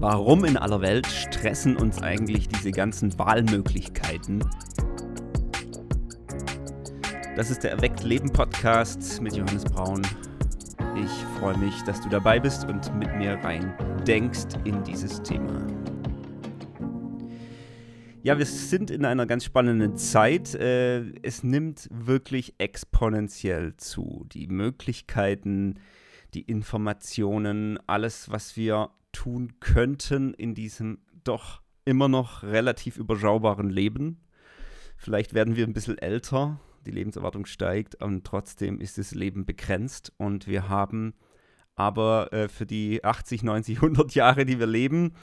Warum in aller Welt stressen uns eigentlich diese ganzen Wahlmöglichkeiten? Das ist der Erweckt Leben Podcast mit Johannes Braun. Ich freue mich, dass du dabei bist und mit mir rein denkst in dieses Thema. Ja, wir sind in einer ganz spannenden Zeit. Äh, es nimmt wirklich exponentiell zu. Die Möglichkeiten, die Informationen, alles, was wir tun könnten in diesem doch immer noch relativ überschaubaren Leben. Vielleicht werden wir ein bisschen älter, die Lebenserwartung steigt und trotzdem ist das Leben begrenzt und wir haben aber äh, für die 80, 90, 100 Jahre, die wir leben,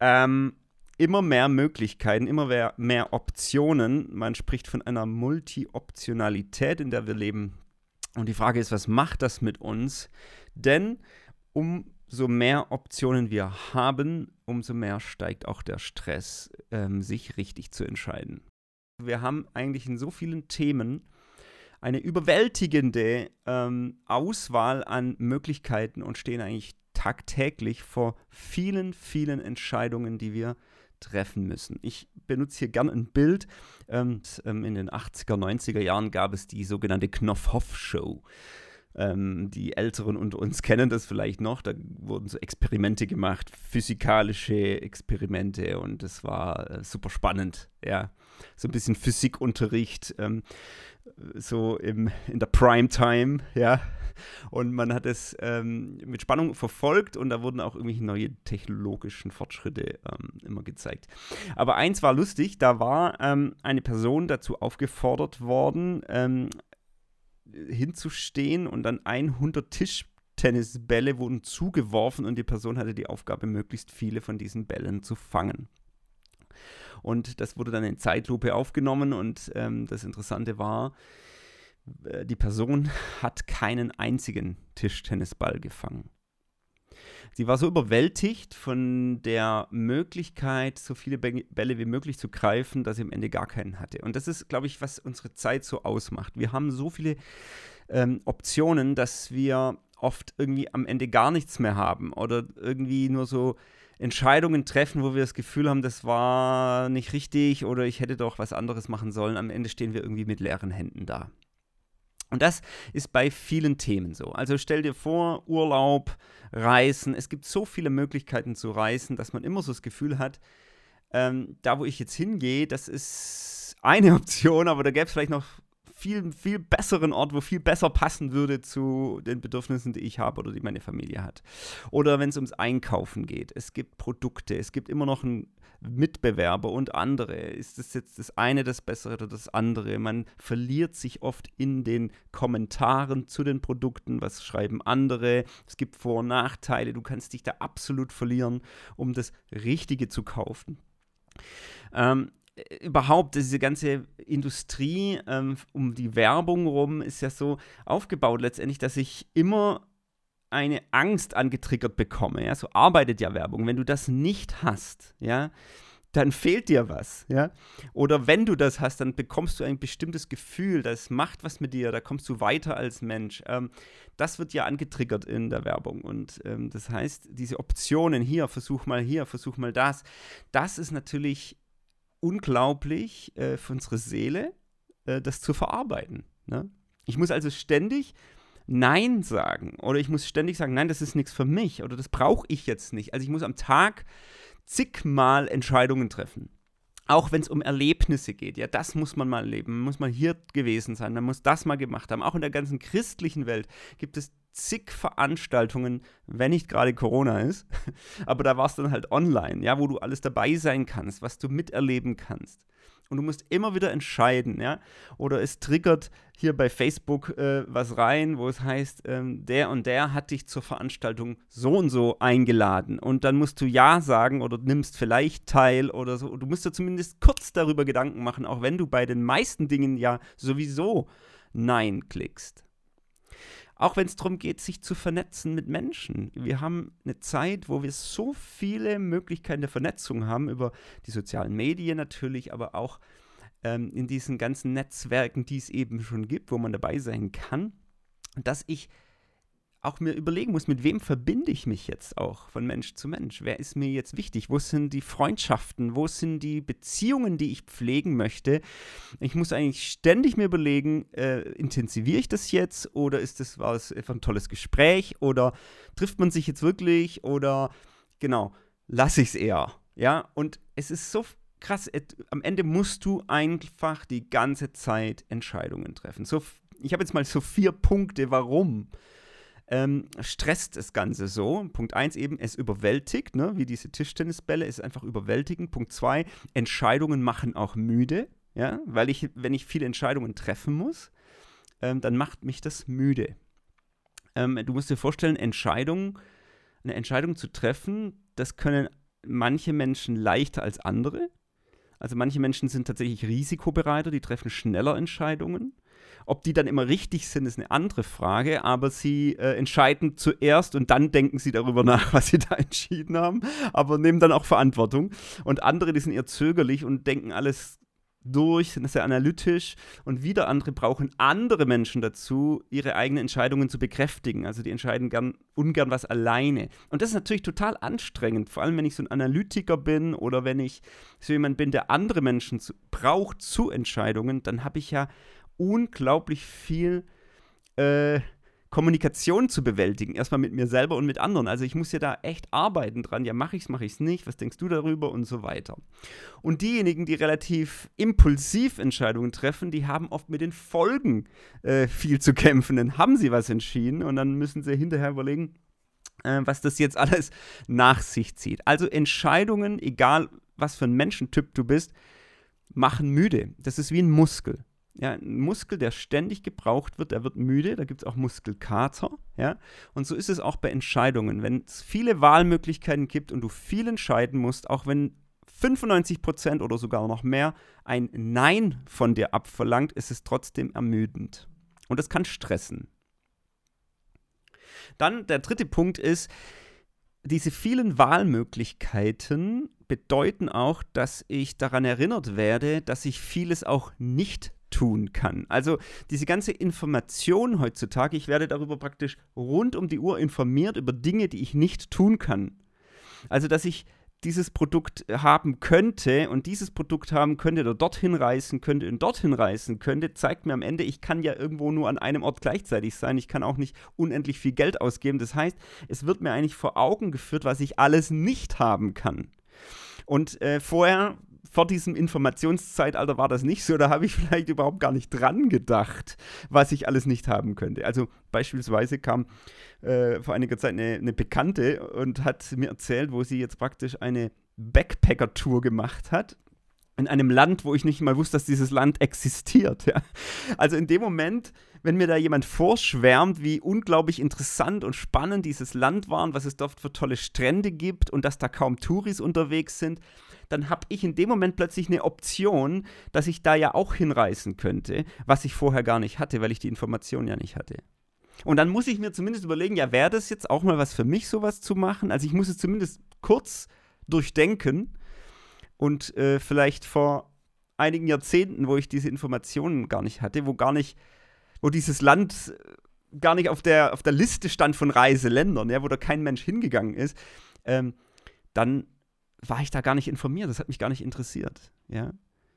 ähm, immer mehr Möglichkeiten, immer mehr, mehr Optionen. Man spricht von einer Multi-Optionalität, in der wir leben. Und die Frage ist, was macht das mit uns? Denn umso mehr Optionen wir haben, umso mehr steigt auch der Stress, ähm, sich richtig zu entscheiden. Wir haben eigentlich in so vielen Themen eine überwältigende ähm, Auswahl an Möglichkeiten und stehen eigentlich tagtäglich vor vielen, vielen Entscheidungen, die wir treffen müssen. Ich benutze hier gerne ein Bild. Ähm, ähm in den 80er, 90er Jahren gab es die sogenannte Knopfhoff-Show. Ähm, die Älteren unter uns kennen das vielleicht noch. Da wurden so Experimente gemacht, physikalische Experimente und das war äh, super spannend. Ja, so ein bisschen Physikunterricht, ähm, so im, in der Primetime, ja. Und man hat es ähm, mit Spannung verfolgt und da wurden auch irgendwelche neue technologischen Fortschritte ähm, immer gezeigt. Aber eins war lustig, da war ähm, eine Person dazu aufgefordert worden, ähm, hinzustehen und dann 100 Tischtennisbälle wurden zugeworfen und die Person hatte die Aufgabe, möglichst viele von diesen Bällen zu fangen. Und das wurde dann in Zeitlupe aufgenommen und ähm, das Interessante war, äh, die Person hat keinen einzigen Tischtennisball gefangen. Sie war so überwältigt von der Möglichkeit, so viele Bälle wie möglich zu greifen, dass sie am Ende gar keinen hatte. Und das ist, glaube ich, was unsere Zeit so ausmacht. Wir haben so viele ähm, Optionen, dass wir oft irgendwie am Ende gar nichts mehr haben oder irgendwie nur so Entscheidungen treffen, wo wir das Gefühl haben, das war nicht richtig oder ich hätte doch was anderes machen sollen. Am Ende stehen wir irgendwie mit leeren Händen da. Und das ist bei vielen Themen so. Also stell dir vor, Urlaub, Reisen. Es gibt so viele Möglichkeiten zu reisen, dass man immer so das Gefühl hat, ähm, da wo ich jetzt hingehe, das ist eine Option, aber da gäbe es vielleicht noch viel, viel besseren Ort, wo viel besser passen würde zu den Bedürfnissen, die ich habe oder die meine Familie hat. Oder wenn es ums Einkaufen geht. Es gibt Produkte, es gibt immer noch einen Mitbewerber und andere. Ist das jetzt das eine das Bessere oder das andere? Man verliert sich oft in den Kommentaren zu den Produkten. Was schreiben andere? Es gibt Vor- und Nachteile. Du kannst dich da absolut verlieren, um das Richtige zu kaufen. Ähm, überhaupt diese ganze Industrie ähm, um die Werbung rum ist ja so aufgebaut letztendlich, dass ich immer eine Angst angetriggert bekomme. Ja, so arbeitet ja Werbung. Wenn du das nicht hast, ja, dann fehlt dir was, ja. Oder wenn du das hast, dann bekommst du ein bestimmtes Gefühl, das macht was mit dir, da kommst du weiter als Mensch. Ähm, das wird ja angetriggert in der Werbung. Und ähm, das heißt, diese Optionen hier, versuch mal hier, versuch mal das, das ist natürlich unglaublich äh, für unsere Seele, äh, das zu verarbeiten. Ne? Ich muss also ständig Nein sagen oder ich muss ständig sagen, nein, das ist nichts für mich oder das brauche ich jetzt nicht. Also ich muss am Tag zigmal Entscheidungen treffen. Auch wenn es um Erlebnisse geht, ja, das muss man mal erleben, man muss mal hier gewesen sein, man muss das mal gemacht haben. Auch in der ganzen christlichen Welt gibt es zig Veranstaltungen, wenn nicht gerade Corona ist, aber da war es dann halt online, ja, wo du alles dabei sein kannst, was du miterleben kannst. Und du musst immer wieder entscheiden, ja. Oder es triggert hier bei Facebook äh, was rein, wo es heißt, ähm, der und der hat dich zur Veranstaltung so und so eingeladen. Und dann musst du Ja sagen oder nimmst vielleicht teil oder so. Du musst dir zumindest kurz darüber Gedanken machen, auch wenn du bei den meisten Dingen ja sowieso Nein klickst. Auch wenn es darum geht, sich zu vernetzen mit Menschen. Wir haben eine Zeit, wo wir so viele Möglichkeiten der Vernetzung haben, über die sozialen Medien natürlich, aber auch ähm, in diesen ganzen Netzwerken, die es eben schon gibt, wo man dabei sein kann, dass ich auch mir überlegen muss, mit wem verbinde ich mich jetzt auch von Mensch zu Mensch? Wer ist mir jetzt wichtig? Wo sind die Freundschaften? Wo sind die Beziehungen, die ich pflegen möchte? Ich muss eigentlich ständig mir überlegen, äh, intensiviere ich das jetzt oder ist das was einfach ein tolles Gespräch oder trifft man sich jetzt wirklich oder genau, lasse ich es eher. Ja, und es ist so krass, am Ende musst du einfach die ganze Zeit Entscheidungen treffen. So, ich habe jetzt mal so vier Punkte, warum ähm, stresst das Ganze so. Punkt 1 eben, es überwältigt, ne? wie diese Tischtennisbälle, ist einfach überwältigend. Punkt 2, Entscheidungen machen auch müde, ja? weil ich, wenn ich viele Entscheidungen treffen muss, ähm, dann macht mich das müde. Ähm, du musst dir vorstellen, Entscheidungen, eine Entscheidung zu treffen, das können manche Menschen leichter als andere. Also manche Menschen sind tatsächlich risikobereiter, die treffen schneller Entscheidungen. Ob die dann immer richtig sind, ist eine andere Frage, aber sie äh, entscheiden zuerst und dann denken sie darüber nach, was sie da entschieden haben, aber nehmen dann auch Verantwortung. Und andere, die sind eher zögerlich und denken alles durch, sind sehr analytisch und wieder andere brauchen andere Menschen dazu, ihre eigenen Entscheidungen zu bekräftigen. Also die entscheiden gern, ungern was alleine. Und das ist natürlich total anstrengend, vor allem wenn ich so ein Analytiker bin oder wenn ich so jemand bin, der andere Menschen zu, braucht zu Entscheidungen, dann habe ich ja unglaublich viel äh, Kommunikation zu bewältigen. Erstmal mit mir selber und mit anderen. Also ich muss ja da echt arbeiten dran. Ja, mache ich es, mache ich es nicht. Was denkst du darüber und so weiter. Und diejenigen, die relativ impulsiv Entscheidungen treffen, die haben oft mit den Folgen äh, viel zu kämpfen. Dann haben sie was entschieden und dann müssen sie hinterher überlegen, äh, was das jetzt alles nach sich zieht. Also Entscheidungen, egal was für ein Menschentyp du bist, machen müde. Das ist wie ein Muskel. Ja, ein Muskel, der ständig gebraucht wird, der wird müde, da gibt es auch Muskelkater. Ja? Und so ist es auch bei Entscheidungen. Wenn es viele Wahlmöglichkeiten gibt und du viel entscheiden musst, auch wenn 95% oder sogar noch mehr ein Nein von dir abverlangt, ist es trotzdem ermüdend. Und das kann stressen. Dann der dritte Punkt ist, diese vielen Wahlmöglichkeiten bedeuten auch, dass ich daran erinnert werde, dass ich vieles auch nicht tun kann. Also diese ganze Information heutzutage, ich werde darüber praktisch rund um die Uhr informiert über Dinge, die ich nicht tun kann. Also dass ich dieses Produkt haben könnte und dieses Produkt haben könnte oder dorthin reisen könnte und dorthin reisen könnte, zeigt mir am Ende, ich kann ja irgendwo nur an einem Ort gleichzeitig sein. Ich kann auch nicht unendlich viel Geld ausgeben. Das heißt, es wird mir eigentlich vor Augen geführt, was ich alles nicht haben kann. Und äh, vorher vor diesem Informationszeitalter war das nicht so. Da habe ich vielleicht überhaupt gar nicht dran gedacht, was ich alles nicht haben könnte. Also beispielsweise kam äh, vor einiger Zeit eine, eine Bekannte und hat mir erzählt, wo sie jetzt praktisch eine Backpacker-Tour gemacht hat in einem Land, wo ich nicht mal wusste, dass dieses Land existiert. Ja. Also in dem Moment, wenn mir da jemand vorschwärmt, wie unglaublich interessant und spannend dieses Land war und was es dort für tolle Strände gibt und dass da kaum Touris unterwegs sind, dann habe ich in dem Moment plötzlich eine Option, dass ich da ja auch hinreisen könnte, was ich vorher gar nicht hatte, weil ich die Information ja nicht hatte. Und dann muss ich mir zumindest überlegen, ja, wäre das jetzt auch mal was für mich, sowas zu machen? Also ich muss es zumindest kurz durchdenken und äh, vielleicht vor einigen Jahrzehnten, wo ich diese Informationen gar nicht hatte, wo gar nicht, wo dieses Land äh, gar nicht auf der, auf der Liste stand von Reiseländern, ja, wo da kein Mensch hingegangen ist, ähm, dann war ich da gar nicht informiert, das hat mich gar nicht interessiert, ja.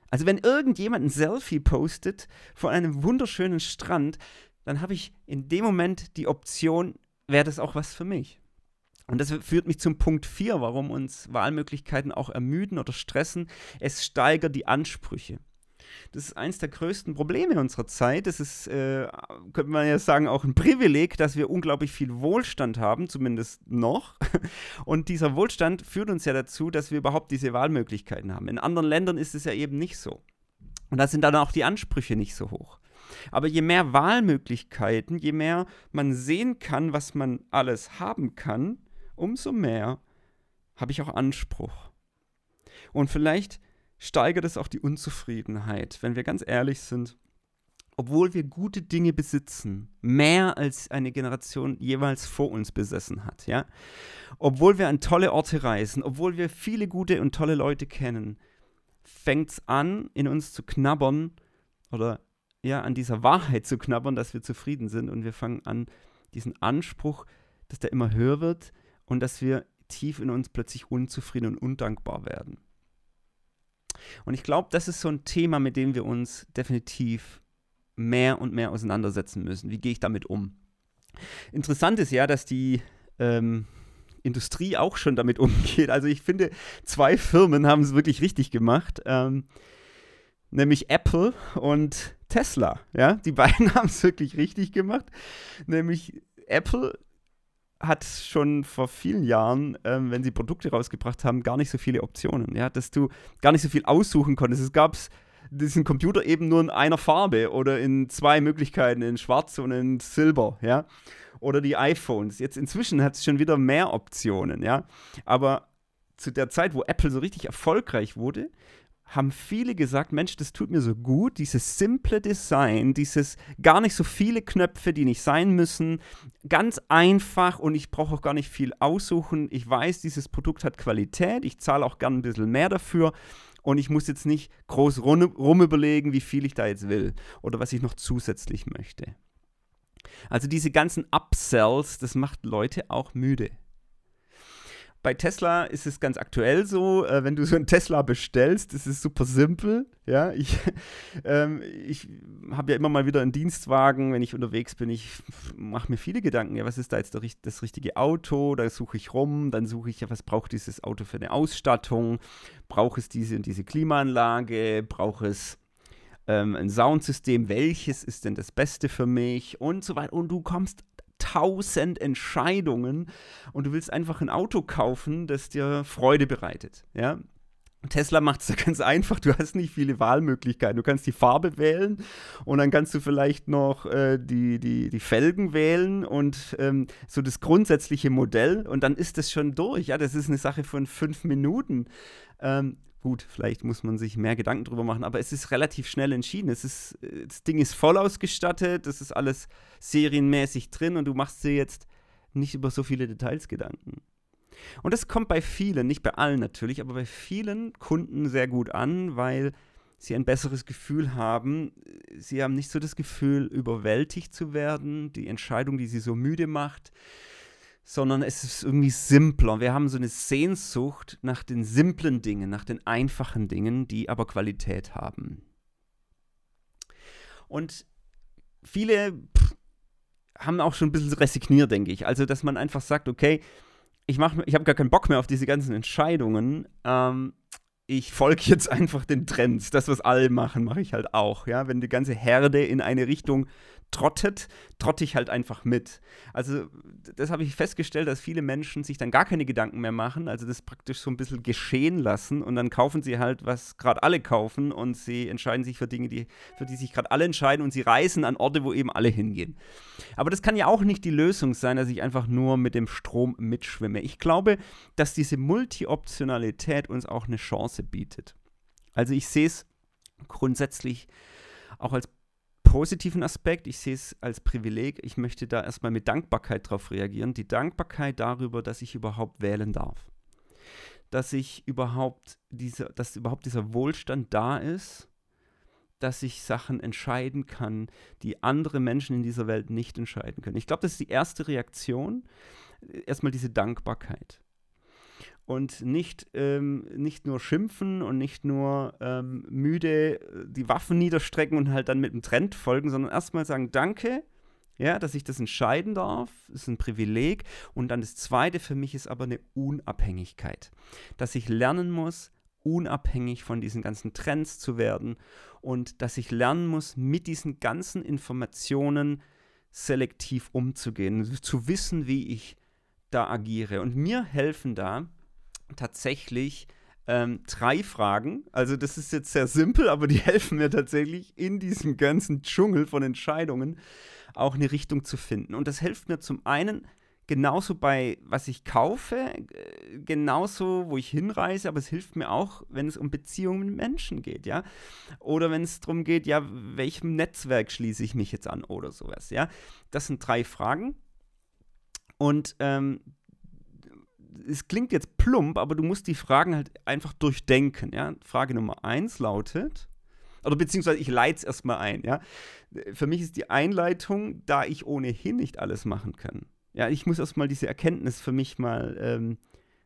Also wenn irgendjemand ein Selfie postet von einem wunderschönen Strand, dann habe ich in dem Moment die Option, wäre das auch was für mich. Und das führt mich zum Punkt 4, warum uns Wahlmöglichkeiten auch ermüden oder stressen. Es steigert die Ansprüche. Das ist eines der größten Probleme unserer Zeit. Das ist, äh, könnte man ja sagen, auch ein Privileg, dass wir unglaublich viel Wohlstand haben, zumindest noch. Und dieser Wohlstand führt uns ja dazu, dass wir überhaupt diese Wahlmöglichkeiten haben. In anderen Ländern ist es ja eben nicht so. Und da sind dann auch die Ansprüche nicht so hoch. Aber je mehr Wahlmöglichkeiten, je mehr man sehen kann, was man alles haben kann, umso mehr habe ich auch Anspruch. Und vielleicht steigert es auch die Unzufriedenheit, wenn wir ganz ehrlich sind. Obwohl wir gute Dinge besitzen, mehr als eine Generation jeweils vor uns besessen hat, ja. Obwohl wir an tolle Orte reisen, obwohl wir viele gute und tolle Leute kennen, fängt es an, in uns zu knabbern oder ja, an dieser Wahrheit zu knabbern, dass wir zufrieden sind und wir fangen an, diesen Anspruch, dass der immer höher wird und dass wir tief in uns plötzlich unzufrieden und undankbar werden. Und ich glaube, das ist so ein Thema, mit dem wir uns definitiv mehr und mehr auseinandersetzen müssen. Wie gehe ich damit um? Interessant ist ja, dass die ähm, Industrie auch schon damit umgeht. Also ich finde, zwei Firmen haben es wirklich richtig gemacht. Ähm, nämlich Apple und Tesla. Ja, die beiden haben es wirklich richtig gemacht. Nämlich Apple hat schon vor vielen Jahren, ähm, wenn sie Produkte rausgebracht haben, gar nicht so viele Optionen. Ja, dass du gar nicht so viel aussuchen konntest. Es gab diesen Computer eben nur in einer Farbe oder in zwei Möglichkeiten, in Schwarz und in Silber. Ja, oder die iPhones. Jetzt inzwischen hat es schon wieder mehr Optionen, ja. Aber zu der Zeit, wo Apple so richtig erfolgreich wurde, haben viele gesagt, Mensch, das tut mir so gut, dieses simple Design, dieses gar nicht so viele Knöpfe, die nicht sein müssen, ganz einfach und ich brauche auch gar nicht viel aussuchen. Ich weiß, dieses Produkt hat Qualität, ich zahle auch gern ein bisschen mehr dafür und ich muss jetzt nicht groß rum, überlegen, wie viel ich da jetzt will oder was ich noch zusätzlich möchte. Also diese ganzen Upsells, das macht Leute auch müde. Bei Tesla ist es ganz aktuell so, äh, wenn du so einen Tesla bestellst, ist super simpel. Ja, ich, ähm, ich habe ja immer mal wieder einen Dienstwagen, wenn ich unterwegs bin. Ich mache mir viele Gedanken. Ja, was ist da jetzt der, das richtige Auto? Da suche ich rum, dann suche ich ja, was braucht dieses Auto für eine Ausstattung? Braucht es diese und diese Klimaanlage? Braucht es ähm, ein Soundsystem, welches ist denn das Beste für mich und so weiter. Und du kommst tausend Entscheidungen und du willst einfach ein Auto kaufen, das dir Freude bereitet. Ja? Tesla macht es ganz einfach. Du hast nicht viele Wahlmöglichkeiten. Du kannst die Farbe wählen und dann kannst du vielleicht noch äh, die, die, die Felgen wählen und ähm, so das grundsätzliche Modell und dann ist das schon durch. Ja, das ist eine Sache von fünf Minuten. Ähm, Gut, vielleicht muss man sich mehr Gedanken drüber machen, aber es ist relativ schnell entschieden. Es ist, das Ding ist voll ausgestattet, das ist alles serienmäßig drin und du machst dir jetzt nicht über so viele Details Gedanken. Und das kommt bei vielen, nicht bei allen natürlich, aber bei vielen Kunden sehr gut an, weil sie ein besseres Gefühl haben. Sie haben nicht so das Gefühl, überwältigt zu werden, die Entscheidung, die sie so müde macht sondern es ist irgendwie simpler. Wir haben so eine Sehnsucht nach den simplen Dingen, nach den einfachen Dingen, die aber Qualität haben. Und viele pff, haben auch schon ein bisschen resigniert, denke ich. Also, dass man einfach sagt, okay, ich, ich habe gar keinen Bock mehr auf diese ganzen Entscheidungen. Ähm, ich folge jetzt einfach den Trends. Das, was alle machen, mache ich halt auch. Ja? Wenn die ganze Herde in eine Richtung trottet, trotte ich halt einfach mit. Also das habe ich festgestellt, dass viele Menschen sich dann gar keine Gedanken mehr machen, also das praktisch so ein bisschen geschehen lassen und dann kaufen sie halt, was gerade alle kaufen und sie entscheiden sich für Dinge, die, für die sich gerade alle entscheiden und sie reisen an Orte, wo eben alle hingehen. Aber das kann ja auch nicht die Lösung sein, dass ich einfach nur mit dem Strom mitschwimme. Ich glaube, dass diese Multi-Optionalität uns auch eine Chance bietet. Also ich sehe es grundsätzlich auch als positiven Aspekt. Ich sehe es als Privileg. Ich möchte da erstmal mit Dankbarkeit darauf reagieren. Die Dankbarkeit darüber, dass ich überhaupt wählen darf. Dass ich überhaupt diese, dass überhaupt dieser Wohlstand da ist, dass ich Sachen entscheiden kann, die andere Menschen in dieser Welt nicht entscheiden können. Ich glaube, das ist die erste Reaktion. Erstmal diese Dankbarkeit und nicht, ähm, nicht nur schimpfen und nicht nur ähm, müde äh, die Waffen niederstrecken und halt dann mit dem Trend folgen, sondern erstmal sagen, danke, ja, dass ich das entscheiden darf, ist ein Privileg. Und dann das Zweite für mich ist aber eine Unabhängigkeit, dass ich lernen muss, unabhängig von diesen ganzen Trends zu werden und dass ich lernen muss, mit diesen ganzen Informationen selektiv umzugehen, zu wissen, wie ich da agiere. Und mir helfen da tatsächlich ähm, drei Fragen. Also das ist jetzt sehr simpel, aber die helfen mir tatsächlich in diesem ganzen Dschungel von Entscheidungen auch eine Richtung zu finden. Und das hilft mir zum einen genauso bei, was ich kaufe, äh, genauso, wo ich hinreise, aber es hilft mir auch, wenn es um Beziehungen mit Menschen geht, ja. Oder wenn es darum geht, ja, welchem Netzwerk schließe ich mich jetzt an oder sowas, ja. Das sind drei Fragen. Und ähm, es klingt jetzt plump, aber du musst die Fragen halt einfach durchdenken. Ja? Frage Nummer eins lautet, Oder beziehungsweise ich leite es erstmal ein, ja. Für mich ist die Einleitung, da ich ohnehin nicht alles machen kann. Ja, ich muss erstmal diese Erkenntnis für mich mal ähm,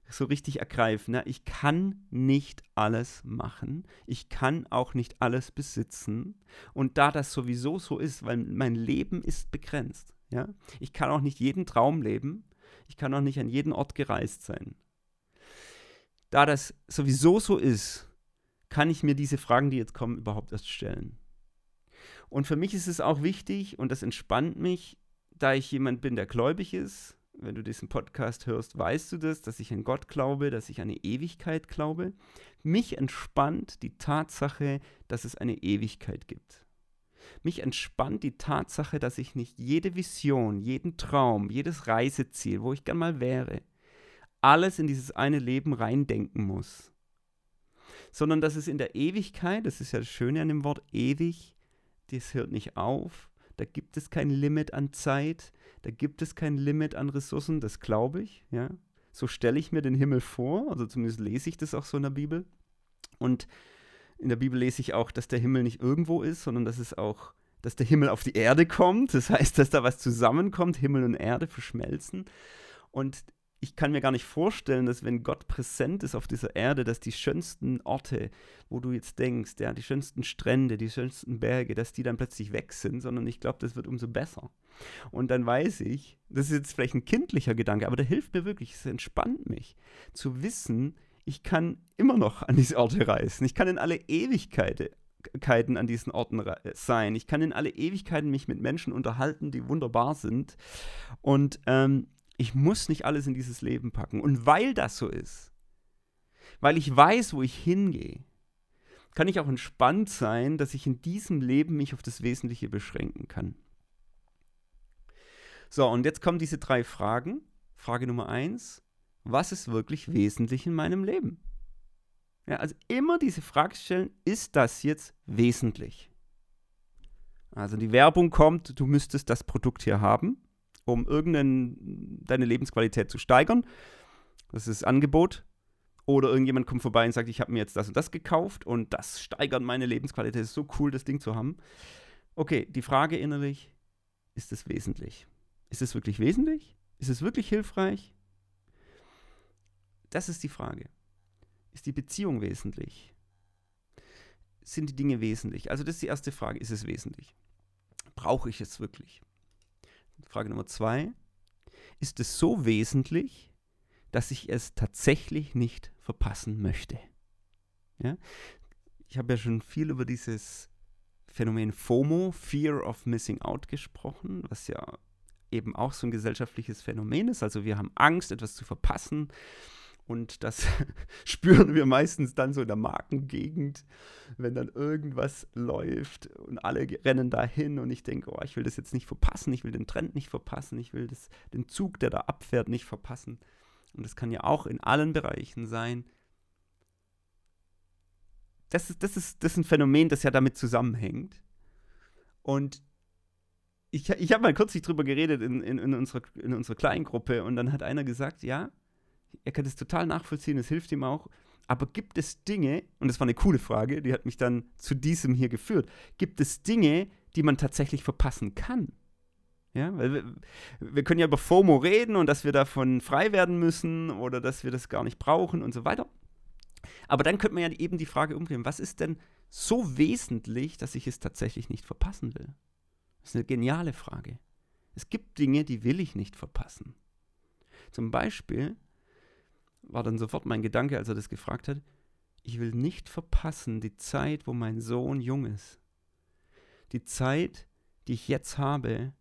so richtig ergreifen. Ja? Ich kann nicht alles machen. Ich kann auch nicht alles besitzen. Und da das sowieso so ist, weil mein Leben ist begrenzt. Ja? Ich kann auch nicht jeden Traum leben. Ich kann auch nicht an jeden Ort gereist sein. Da das sowieso so ist, kann ich mir diese Fragen, die jetzt kommen, überhaupt erst stellen. Und für mich ist es auch wichtig, und das entspannt mich, da ich jemand bin, der gläubig ist, wenn du diesen Podcast hörst, weißt du das, dass ich an Gott glaube, dass ich an eine Ewigkeit glaube. Mich entspannt die Tatsache, dass es eine Ewigkeit gibt. Mich entspannt die Tatsache, dass ich nicht jede Vision, jeden Traum, jedes Reiseziel, wo ich gern mal wäre, alles in dieses eine Leben reindenken muss. Sondern dass es in der Ewigkeit, das ist ja das Schöne an dem Wort ewig, das hört nicht auf, da gibt es kein Limit an Zeit, da gibt es kein Limit an Ressourcen, das glaube ich, ja. So stelle ich mir den Himmel vor, also zumindest lese ich das auch so in der Bibel. Und in der Bibel lese ich auch, dass der Himmel nicht irgendwo ist, sondern dass es auch, dass der Himmel auf die Erde kommt. Das heißt, dass da was zusammenkommt, Himmel und Erde verschmelzen. Und ich kann mir gar nicht vorstellen, dass wenn Gott präsent ist auf dieser Erde, dass die schönsten Orte, wo du jetzt denkst, ja, die schönsten Strände, die schönsten Berge, dass die dann plötzlich weg sind, sondern ich glaube, das wird umso besser. Und dann weiß ich, das ist jetzt vielleicht ein kindlicher Gedanke, aber der hilft mir wirklich, es entspannt mich, zu wissen, ich kann immer noch an diese Orte reisen. Ich kann in alle Ewigkeiten an diesen Orten sein. Ich kann in alle Ewigkeiten mich mit Menschen unterhalten, die wunderbar sind. Und ähm, ich muss nicht alles in dieses Leben packen. Und weil das so ist, weil ich weiß, wo ich hingehe, kann ich auch entspannt sein, dass ich in diesem Leben mich auf das Wesentliche beschränken kann. So, und jetzt kommen diese drei Fragen. Frage Nummer eins, was ist wirklich wesentlich in meinem Leben? Ja, also immer diese Frage stellen, ist das jetzt wesentlich? Also die Werbung kommt, du müsstest das Produkt hier haben um deine Lebensqualität zu steigern. Das ist das Angebot. Oder irgendjemand kommt vorbei und sagt, ich habe mir jetzt das und das gekauft und das steigert meine Lebensqualität. Es ist so cool, das Ding zu haben. Okay, die Frage innerlich, ist es wesentlich? Ist es wirklich wesentlich? Ist es wirklich hilfreich? Das ist die Frage. Ist die Beziehung wesentlich? Sind die Dinge wesentlich? Also das ist die erste Frage. Ist es wesentlich? Brauche ich es wirklich? Frage Nummer zwei. Ist es so wesentlich, dass ich es tatsächlich nicht verpassen möchte? Ja? Ich habe ja schon viel über dieses Phänomen FOMO, Fear of Missing Out, gesprochen, was ja eben auch so ein gesellschaftliches Phänomen ist. Also wir haben Angst, etwas zu verpassen. Und das spüren wir meistens dann so in der Markengegend, wenn dann irgendwas läuft und alle rennen dahin und ich denke, oh, ich will das jetzt nicht verpassen, ich will den Trend nicht verpassen, ich will das, den Zug, der da abfährt, nicht verpassen. Und das kann ja auch in allen Bereichen sein. Das ist, das ist, das ist ein Phänomen, das ja damit zusammenhängt. Und ich, ich habe mal kürzlich drüber geredet in, in, in, unserer, in unserer Kleingruppe und dann hat einer gesagt, ja, er kann das total nachvollziehen, es hilft ihm auch. Aber gibt es Dinge, und das war eine coole Frage, die hat mich dann zu diesem hier geführt, gibt es Dinge, die man tatsächlich verpassen kann? Ja, weil wir, wir können ja über FOMO reden und dass wir davon frei werden müssen oder dass wir das gar nicht brauchen und so weiter. Aber dann könnte man ja eben die Frage umdrehen, was ist denn so wesentlich, dass ich es tatsächlich nicht verpassen will? Das ist eine geniale Frage. Es gibt Dinge, die will ich nicht verpassen. Zum Beispiel war dann sofort mein Gedanke, als er das gefragt hat, ich will nicht verpassen die Zeit, wo mein Sohn jung ist. Die Zeit, die ich jetzt habe,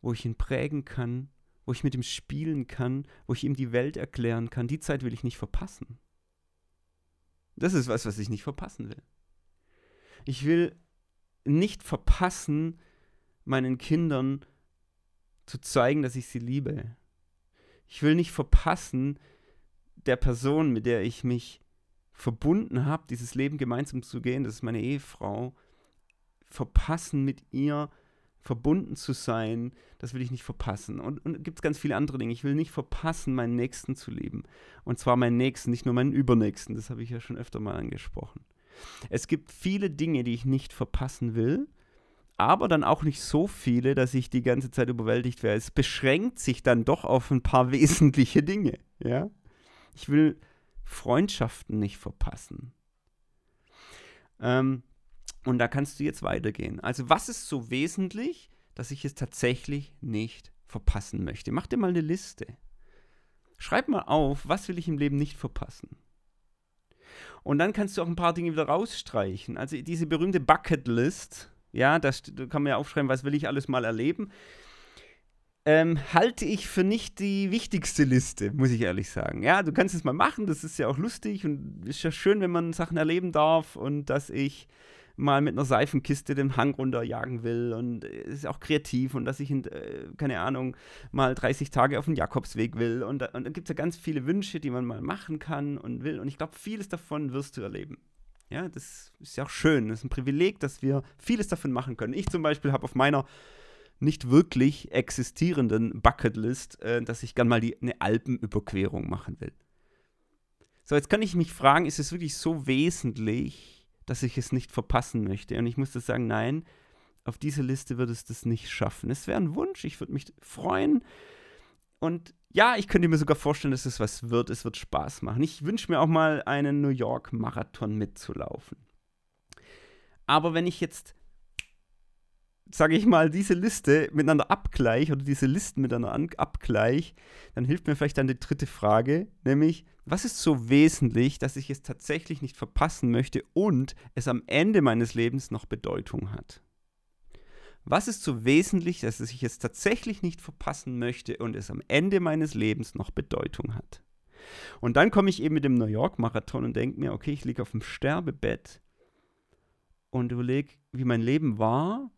wo ich ihn prägen kann, wo ich mit ihm spielen kann, wo ich ihm die Welt erklären kann, die Zeit will ich nicht verpassen. Das ist was, was ich nicht verpassen will. Ich will nicht verpassen, meinen Kindern zu zeigen, dass ich sie liebe. Ich will nicht verpassen, der Person, mit der ich mich verbunden habe, dieses Leben gemeinsam zu gehen, das ist meine Ehefrau, verpassen mit ihr verbunden zu sein, das will ich nicht verpassen. Und, und gibt es ganz viele andere Dinge. Ich will nicht verpassen, meinen Nächsten zu lieben. Und zwar meinen Nächsten, nicht nur meinen Übernächsten. Das habe ich ja schon öfter mal angesprochen. Es gibt viele Dinge, die ich nicht verpassen will, aber dann auch nicht so viele, dass ich die ganze Zeit überwältigt wäre. Es beschränkt sich dann doch auf ein paar wesentliche Dinge. Ja? Ich will Freundschaften nicht verpassen. Ähm, und da kannst du jetzt weitergehen. Also was ist so wesentlich, dass ich es tatsächlich nicht verpassen möchte? Mach dir mal eine Liste. Schreib mal auf, was will ich im Leben nicht verpassen. Und dann kannst du auch ein paar Dinge wieder rausstreichen. Also diese berühmte Bucketlist, ja, da kann man ja aufschreiben, was will ich alles mal erleben. Ähm, halte ich für nicht die wichtigste Liste, muss ich ehrlich sagen. Ja, du kannst es mal machen, das ist ja auch lustig und ist ja schön, wenn man Sachen erleben darf und dass ich mal mit einer Seifenkiste den Hang runterjagen will und es ist auch kreativ und dass ich, in, äh, keine Ahnung, mal 30 Tage auf den Jakobsweg will und, und da gibt es ja ganz viele Wünsche, die man mal machen kann und will und ich glaube, vieles davon wirst du erleben. Ja, das ist ja auch schön, das ist ein Privileg, dass wir vieles davon machen können. Ich zum Beispiel habe auf meiner nicht wirklich existierenden Bucketlist, äh, dass ich gern mal die, eine Alpenüberquerung machen will. So, jetzt kann ich mich fragen, ist es wirklich so wesentlich, dass ich es nicht verpassen möchte. Und ich musste sagen, nein, auf diese Liste würde es das nicht schaffen. Es wäre ein Wunsch, ich würde mich freuen. Und ja, ich könnte mir sogar vorstellen, dass es was wird. Es wird Spaß machen. Ich wünsche mir auch mal einen New York-Marathon mitzulaufen. Aber wenn ich jetzt, sage ich mal, diese Liste miteinander abgleiche oder diese Listen miteinander abgleiche, dann hilft mir vielleicht dann die dritte Frage, nämlich, was ist so wesentlich, dass ich es tatsächlich nicht verpassen möchte und es am Ende meines Lebens noch Bedeutung hat? Was ist so wesentlich, dass ich es tatsächlich nicht verpassen möchte und es am Ende meines Lebens noch Bedeutung hat? Und dann komme ich eben mit dem New York-Marathon und denke mir, okay, ich liege auf dem Sterbebett und überlege, wie mein Leben war.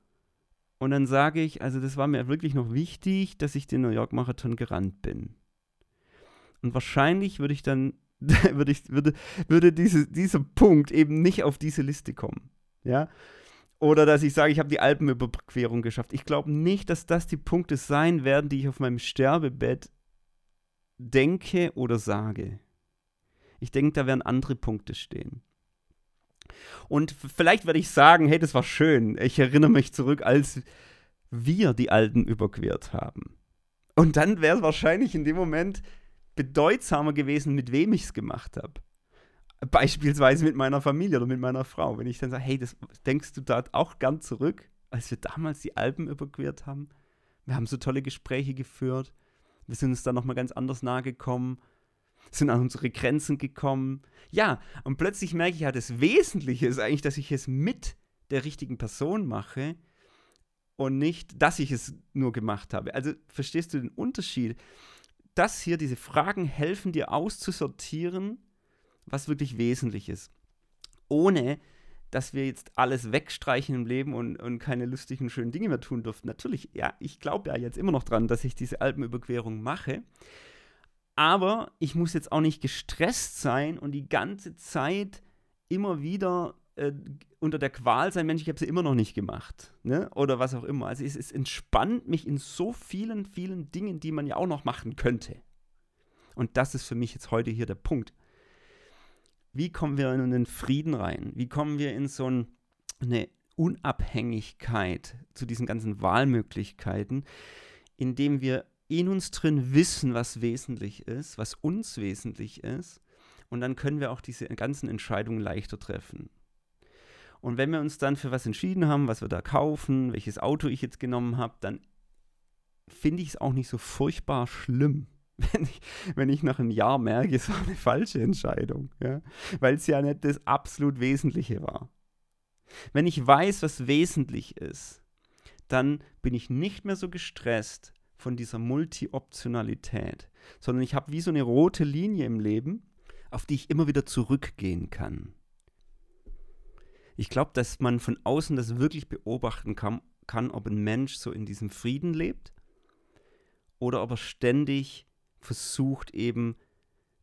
Und dann sage ich, also das war mir wirklich noch wichtig, dass ich den New York-Marathon gerannt bin. Und wahrscheinlich würde ich dann, würde, ich, würde, würde diese, dieser Punkt eben nicht auf diese Liste kommen. Ja. Oder dass ich sage, ich habe die Alpenüberquerung geschafft. Ich glaube nicht, dass das die Punkte sein werden, die ich auf meinem Sterbebett denke oder sage. Ich denke, da werden andere Punkte stehen. Und vielleicht werde ich sagen, hey, das war schön. Ich erinnere mich zurück, als wir die Alpen überquert haben. Und dann wäre es wahrscheinlich in dem Moment bedeutsamer gewesen, mit wem ich es gemacht habe. Beispielsweise mit meiner Familie oder mit meiner Frau. Wenn ich dann sage, hey, das denkst du da auch gern zurück, als wir damals die Alpen überquert haben? Wir haben so tolle Gespräche geführt. Wir sind uns dann nochmal ganz anders nahe gekommen, sind an unsere Grenzen gekommen. Ja, und plötzlich merke ich ja, das Wesentliche ist eigentlich, dass ich es mit der richtigen Person mache und nicht, dass ich es nur gemacht habe. Also verstehst du den Unterschied? das hier, diese Fragen helfen dir auszusortieren, was wirklich wesentlich ist. Ohne dass wir jetzt alles wegstreichen im Leben und, und keine lustigen, schönen Dinge mehr tun dürfen. Natürlich, ja, ich glaube ja jetzt immer noch dran, dass ich diese Alpenüberquerung mache. Aber ich muss jetzt auch nicht gestresst sein und die ganze Zeit immer wieder äh, unter der Qual sein, Mensch, ich habe sie immer noch nicht gemacht. Ne? Oder was auch immer. Also es, es entspannt mich in so vielen, vielen Dingen, die man ja auch noch machen könnte. Und das ist für mich jetzt heute hier der Punkt. Wie kommen wir in den Frieden rein? Wie kommen wir in so ein, eine Unabhängigkeit zu diesen ganzen Wahlmöglichkeiten, indem wir in uns drin wissen, was wesentlich ist, was uns wesentlich ist. Und dann können wir auch diese ganzen Entscheidungen leichter treffen. Und wenn wir uns dann für was entschieden haben, was wir da kaufen, welches Auto ich jetzt genommen habe, dann finde ich es auch nicht so furchtbar schlimm, wenn ich, wenn ich nach einem Jahr merke, es war eine falsche Entscheidung, ja? weil es ja nicht das absolut Wesentliche war. Wenn ich weiß, was wesentlich ist, dann bin ich nicht mehr so gestresst von dieser Multi-Optionalität, sondern ich habe wie so eine rote Linie im Leben, auf die ich immer wieder zurückgehen kann. Ich glaube, dass man von außen das wirklich beobachten kann, kann, ob ein Mensch so in diesem Frieden lebt oder ob er ständig versucht, eben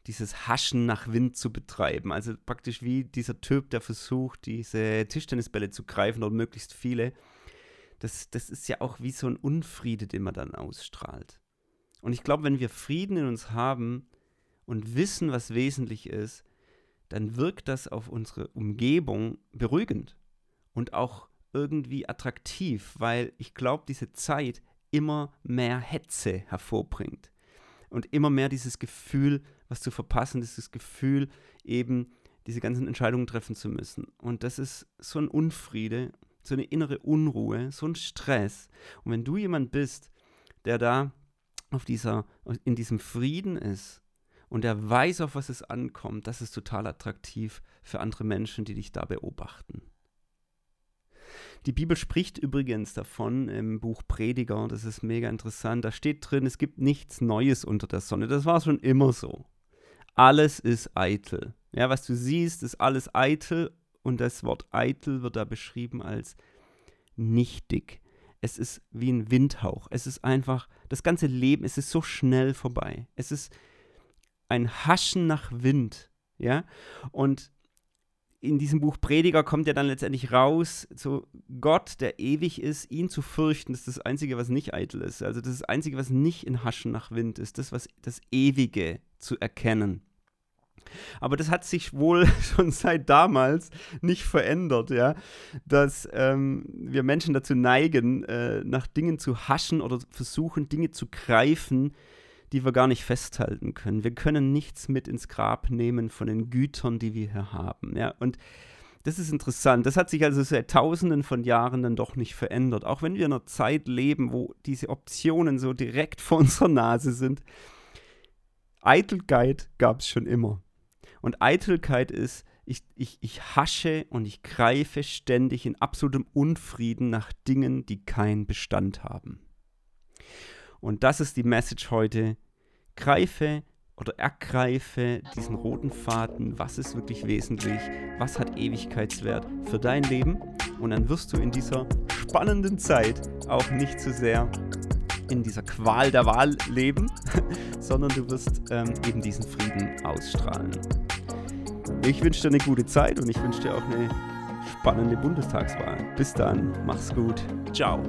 dieses Haschen nach Wind zu betreiben. Also praktisch wie dieser Typ, der versucht, diese Tischtennisbälle zu greifen oder möglichst viele. Das, das ist ja auch wie so ein Unfriede, den man dann ausstrahlt. Und ich glaube, wenn wir Frieden in uns haben und wissen, was wesentlich ist, dann wirkt das auf unsere Umgebung beruhigend und auch irgendwie attraktiv, weil ich glaube, diese Zeit immer mehr Hetze hervorbringt und immer mehr dieses Gefühl, was zu verpassen, dieses Gefühl, eben diese ganzen Entscheidungen treffen zu müssen. Und das ist so ein Unfriede, so eine innere Unruhe, so ein Stress. Und wenn du jemand bist, der da auf dieser, in diesem Frieden ist und der weiß, auf was es ankommt, das ist total attraktiv für andere Menschen, die dich da beobachten. Die Bibel spricht übrigens davon im Buch Prediger, das ist mega interessant. Da steht drin, es gibt nichts Neues unter der Sonne. Das war schon immer so. Alles ist eitel. Ja, was du siehst, ist alles eitel und das Wort eitel wird da beschrieben als nichtig. Es ist wie ein Windhauch. Es ist einfach, das ganze Leben, es ist so schnell vorbei. Es ist ein Haschen nach Wind. Ja, und in diesem Buch Prediger kommt ja dann letztendlich raus, so Gott, der ewig ist, ihn zu fürchten, ist das Einzige, was nicht eitel ist. Also das, das Einzige, was nicht in Haschen nach Wind ist, das, was das Ewige zu erkennen. Aber das hat sich wohl schon seit damals nicht verändert, ja, dass ähm, wir Menschen dazu neigen, äh, nach Dingen zu haschen oder versuchen, Dinge zu greifen, die wir gar nicht festhalten können. Wir können nichts mit ins Grab nehmen von den Gütern, die wir hier haben. Ja? Und das ist interessant. Das hat sich also seit Tausenden von Jahren dann doch nicht verändert. Auch wenn wir in einer Zeit leben, wo diese Optionen so direkt vor unserer Nase sind. Eitelkeit gab es schon immer. Und Eitelkeit ist, ich, ich, ich hasche und ich greife ständig in absolutem Unfrieden nach Dingen, die keinen Bestand haben. Und das ist die Message heute. Greife oder ergreife diesen roten Faden. Was ist wirklich wesentlich? Was hat Ewigkeitswert für dein Leben? Und dann wirst du in dieser spannenden Zeit auch nicht zu so sehr in dieser Qual der Wahl leben, sondern du wirst ähm, eben diesen Frieden ausstrahlen. Ich wünsche dir eine gute Zeit und ich wünsche dir auch eine spannende Bundestagswahl. Bis dann, mach's gut. Ciao.